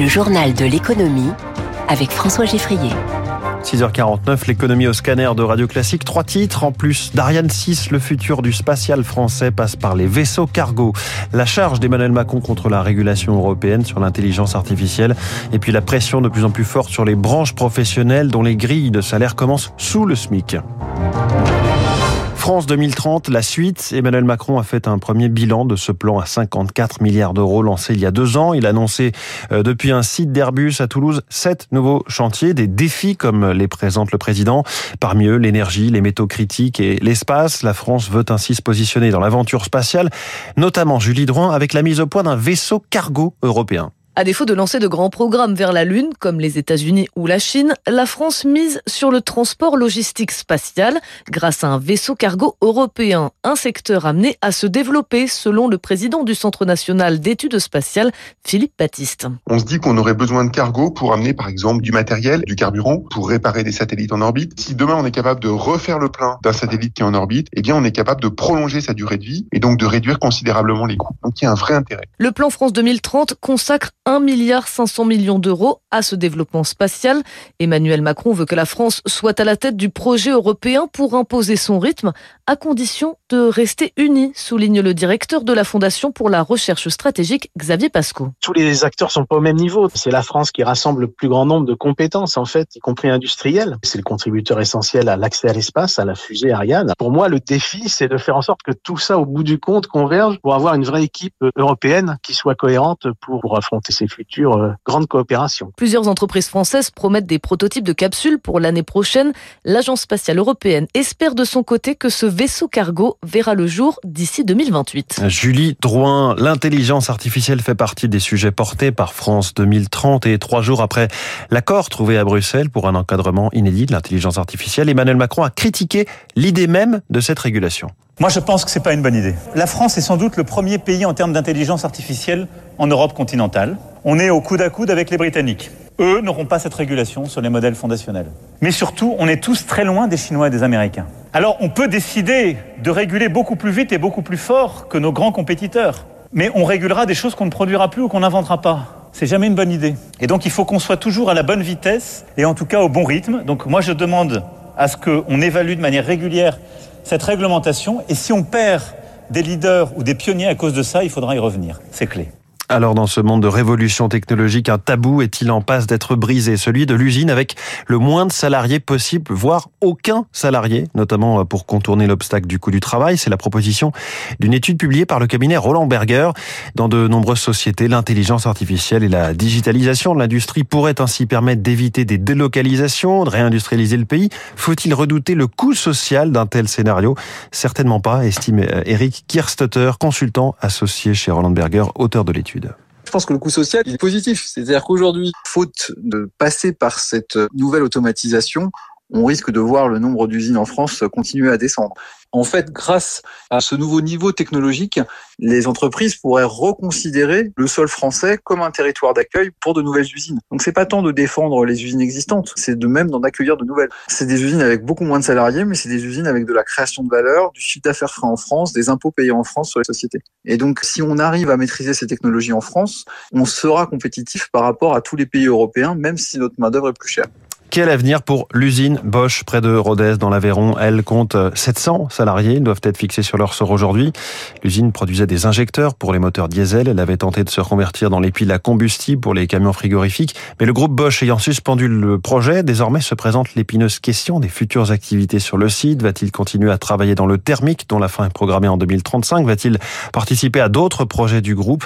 Le journal de l'économie avec François Geffrier. 6h49, l'économie au scanner de Radio Classique. Trois titres. En plus d'Ariane 6, le futur du spatial français passe par les vaisseaux cargo. La charge d'Emmanuel Macron contre la régulation européenne sur l'intelligence artificielle. Et puis la pression de plus en plus forte sur les branches professionnelles dont les grilles de salaire commencent sous le SMIC. France 2030, la suite. Emmanuel Macron a fait un premier bilan de ce plan à 54 milliards d'euros lancé il y a deux ans. Il a annoncé euh, depuis un site d'Airbus à Toulouse sept nouveaux chantiers, des défis comme les présente le président. Parmi eux, l'énergie, les métaux critiques et l'espace. La France veut ainsi se positionner dans l'aventure spatiale, notamment Julie Drouin avec la mise au point d'un vaisseau cargo européen. À défaut de lancer de grands programmes vers la Lune, comme les États-Unis ou la Chine, la France mise sur le transport logistique spatial grâce à un vaisseau cargo européen, un secteur amené à se développer selon le président du Centre national d'études spatiales, Philippe Baptiste. On se dit qu'on aurait besoin de cargo pour amener par exemple du matériel, du carburant, pour réparer des satellites en orbite. Si demain on est capable de refaire le plein d'un satellite qui est en orbite, eh bien on est capable de prolonger sa durée de vie et donc de réduire considérablement les coûts. Donc il y a un vrai intérêt. Le plan France 2030 consacre 1 milliard 500 millions d'euros à ce développement spatial. Emmanuel Macron veut que la France soit à la tête du projet européen pour imposer son rythme, à condition de rester unis, souligne le directeur de la Fondation pour la recherche stratégique, Xavier Pasco. Tous les acteurs sont pas au même niveau. C'est la France qui rassemble le plus grand nombre de compétences, en fait, y compris industrielles. C'est le contributeur essentiel à l'accès à l'espace, à la fusée Ariane. Pour moi, le défi, c'est de faire en sorte que tout ça, au bout du compte, converge pour avoir une vraie équipe européenne qui soit cohérente pour affronter ces future euh, grande coopération. Plusieurs entreprises françaises promettent des prototypes de capsules pour l'année prochaine. L'Agence spatiale européenne espère de son côté que ce vaisseau cargo verra le jour d'ici 2028. Julie Drouin, l'intelligence artificielle fait partie des sujets portés par France 2030 et trois jours après l'accord trouvé à Bruxelles pour un encadrement inédit de l'intelligence artificielle, Emmanuel Macron a critiqué l'idée même de cette régulation. Moi, je pense que c'est pas une bonne idée. La France est sans doute le premier pays en termes d'intelligence artificielle en Europe continentale. On est au coude à coude avec les Britanniques. Eux n'auront pas cette régulation sur les modèles fondationnels. Mais surtout, on est tous très loin des Chinois et des Américains. Alors, on peut décider de réguler beaucoup plus vite et beaucoup plus fort que nos grands compétiteurs. Mais on régulera des choses qu'on ne produira plus ou qu'on n'inventera pas. C'est jamais une bonne idée. Et donc, il faut qu'on soit toujours à la bonne vitesse et en tout cas au bon rythme. Donc, moi, je demande à ce qu'on évalue de manière régulière cette réglementation. Et si on perd des leaders ou des pionniers à cause de ça, il faudra y revenir. C'est clé. Alors dans ce monde de révolution technologique, un tabou est-il en passe d'être brisé? Celui de l'usine avec le moins de salariés possible, voire aucun salarié, notamment pour contourner l'obstacle du coût du travail. C'est la proposition d'une étude publiée par le cabinet Roland Berger. Dans de nombreuses sociétés, l'intelligence artificielle et la digitalisation de l'industrie pourraient ainsi permettre d'éviter des délocalisations, de réindustrialiser le pays. Faut-il redouter le coût social d'un tel scénario? Certainement pas, estime Eric Kirstetter, consultant associé chez Roland Berger, auteur de l'étude. Je pense que le coût social est positif. C'est-à-dire qu'aujourd'hui, faute de passer par cette nouvelle automatisation, on risque de voir le nombre d'usines en France continuer à descendre. En fait, grâce à ce nouveau niveau technologique, les entreprises pourraient reconsidérer le sol français comme un territoire d'accueil pour de nouvelles usines. Donc c'est pas tant de défendre les usines existantes, c'est de même d'en accueillir de nouvelles. C'est des usines avec beaucoup moins de salariés, mais c'est des usines avec de la création de valeur, du chiffre d'affaires frais en France, des impôts payés en France sur les sociétés. Et donc si on arrive à maîtriser ces technologies en France, on sera compétitif par rapport à tous les pays européens, même si notre main-d'œuvre est plus chère. Quel avenir pour l'usine Bosch près de Rodez dans l'Aveyron? Elle compte 700 salariés, ils doivent être fixés sur leur sort aujourd'hui. L'usine produisait des injecteurs pour les moteurs diesel, elle avait tenté de se convertir dans les piles à combustible pour les camions frigorifiques, mais le groupe Bosch ayant suspendu le projet, désormais se présente l'épineuse question des futures activités sur le site. Va-t-il continuer à travailler dans le thermique dont la fin est programmée en 2035 Va-t-il participer à d'autres projets du groupe?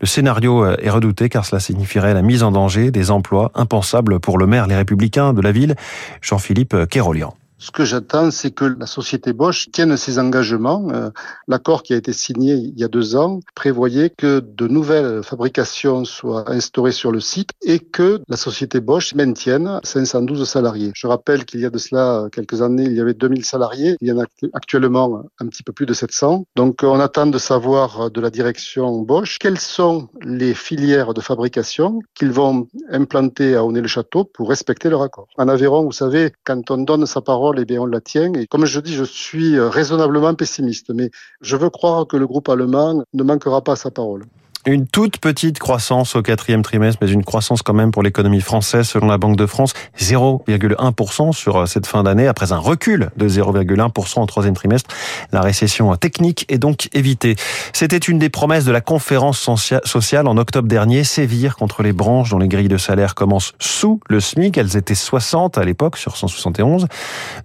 Le scénario est redouté car cela signifierait la mise en danger des emplois impensables pour le maire Les Républicains de la ville, Jean-Philippe Kérolian. Ce que j'attends, c'est que la société Bosch tienne ses engagements. Euh, l'accord qui a été signé il y a deux ans prévoyait que de nouvelles fabrications soient instaurées sur le site et que la société Bosch maintienne 512 salariés. Je rappelle qu'il y a de cela quelques années, il y avait 2000 salariés. Il y en a actuellement un petit peu plus de 700. Donc on attend de savoir de la direction Bosch quelles sont les filières de fabrication qu'ils vont implanter à Onet-le-Château pour respecter leur accord. En Aveyron, vous savez, quand on donne sa parole, bien, on la tient. Et comme je dis, je suis raisonnablement pessimiste, mais je veux croire que le groupe allemand ne manquera pas sa parole. Une toute petite croissance au quatrième trimestre, mais une croissance quand même pour l'économie française selon la Banque de France, 0,1% sur cette fin d'année après un recul de 0,1% au troisième trimestre. La récession technique est donc évitée. C'était une des promesses de la conférence sociale en octobre dernier, sévir contre les branches dont les grilles de salaire commencent sous le SMIC. Elles étaient 60 à l'époque sur 171.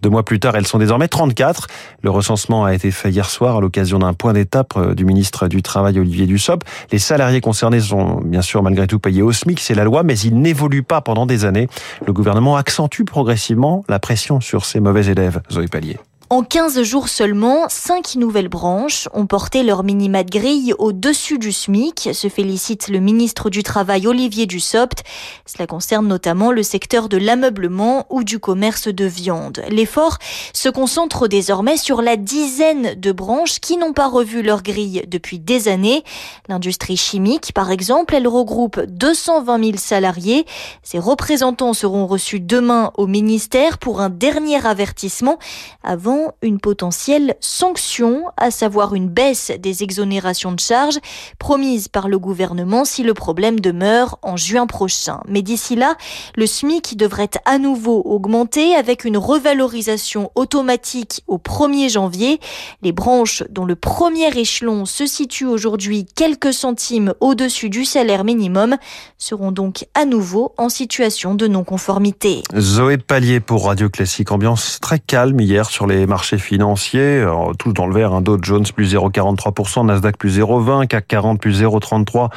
Deux mois plus tard, elles sont désormais 34. Le recensement a été fait hier soir à l'occasion d'un point d'étape euh, du ministre du Travail Olivier Dussopt. Salariés concernés sont bien sûr malgré tout payés au SMIC, c'est la loi, mais ils n'évoluent pas pendant des années. Le gouvernement accentue progressivement la pression sur ces mauvais élèves. Zoé Pallier. En 15 jours seulement, cinq nouvelles branches ont porté leur minima de grille au-dessus du SMIC, se félicite le ministre du Travail Olivier Dussopt. Cela concerne notamment le secteur de l'ameublement ou du commerce de viande. L'effort se concentre désormais sur la dizaine de branches qui n'ont pas revu leur grille depuis des années. L'industrie chimique, par exemple, elle regroupe 220 000 salariés. Ses représentants seront reçus demain au ministère pour un dernier avertissement avant une potentielle sanction, à savoir une baisse des exonérations de charges promises par le gouvernement si le problème demeure en juin prochain. Mais d'ici là, le SMIC devrait à nouveau augmenter avec une revalorisation automatique au 1er janvier. Les branches dont le premier échelon se situe aujourd'hui quelques centimes au-dessus du salaire minimum seront donc à nouveau en situation de non-conformité. Zoé Pallier pour Radio Classique. Ambiance très calme hier sur les financiers, tous dans le vert, un Dow Jones plus 0,43%, Nasdaq plus 0,20, CAC 40 plus 0,33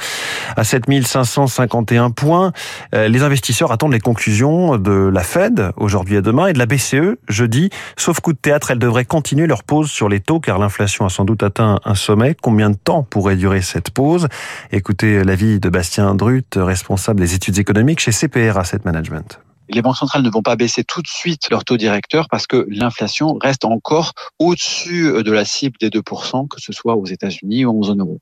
à 7551 points. Euh, les investisseurs attendent les conclusions de la Fed aujourd'hui et demain et de la BCE jeudi. Sauf coup de théâtre, elles devraient continuer leur pause sur les taux car l'inflation a sans doute atteint un sommet. Combien de temps pourrait durer cette pause? Écoutez l'avis de Bastien Drut, responsable des études économiques chez CPR Asset Management les banques centrales ne vont pas baisser tout de suite leur taux directeur parce que l'inflation reste encore au-dessus de la cible des 2%, que ce soit aux États-Unis ou en zone euro.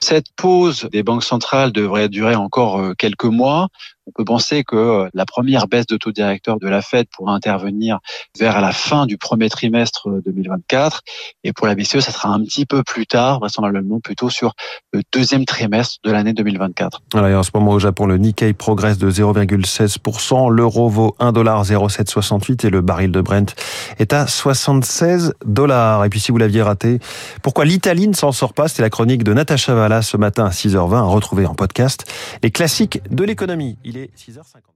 Cette pause des banques centrales devrait durer encore euh, quelques mois. On peut penser que euh, la première baisse de taux directeur de la Fed pourra intervenir vers la fin du premier trimestre 2024. Et pour la BCE, ça sera un petit peu plus tard, vraisemblablement plutôt sur le deuxième trimestre de l'année 2024. Alors, en ce moment au Japon, le Nikkei progresse de 0,16%, l'euro vaut 1,0768 et le baril de Brent est à 76 dollars. Et puis si vous l'aviez raté, pourquoi l'Italie ne s'en sort pas? C'était la chronique de Natacha Valla ce matin à 6h20 à retrouver en podcast. Les classiques de l'économie. Il est 6h50.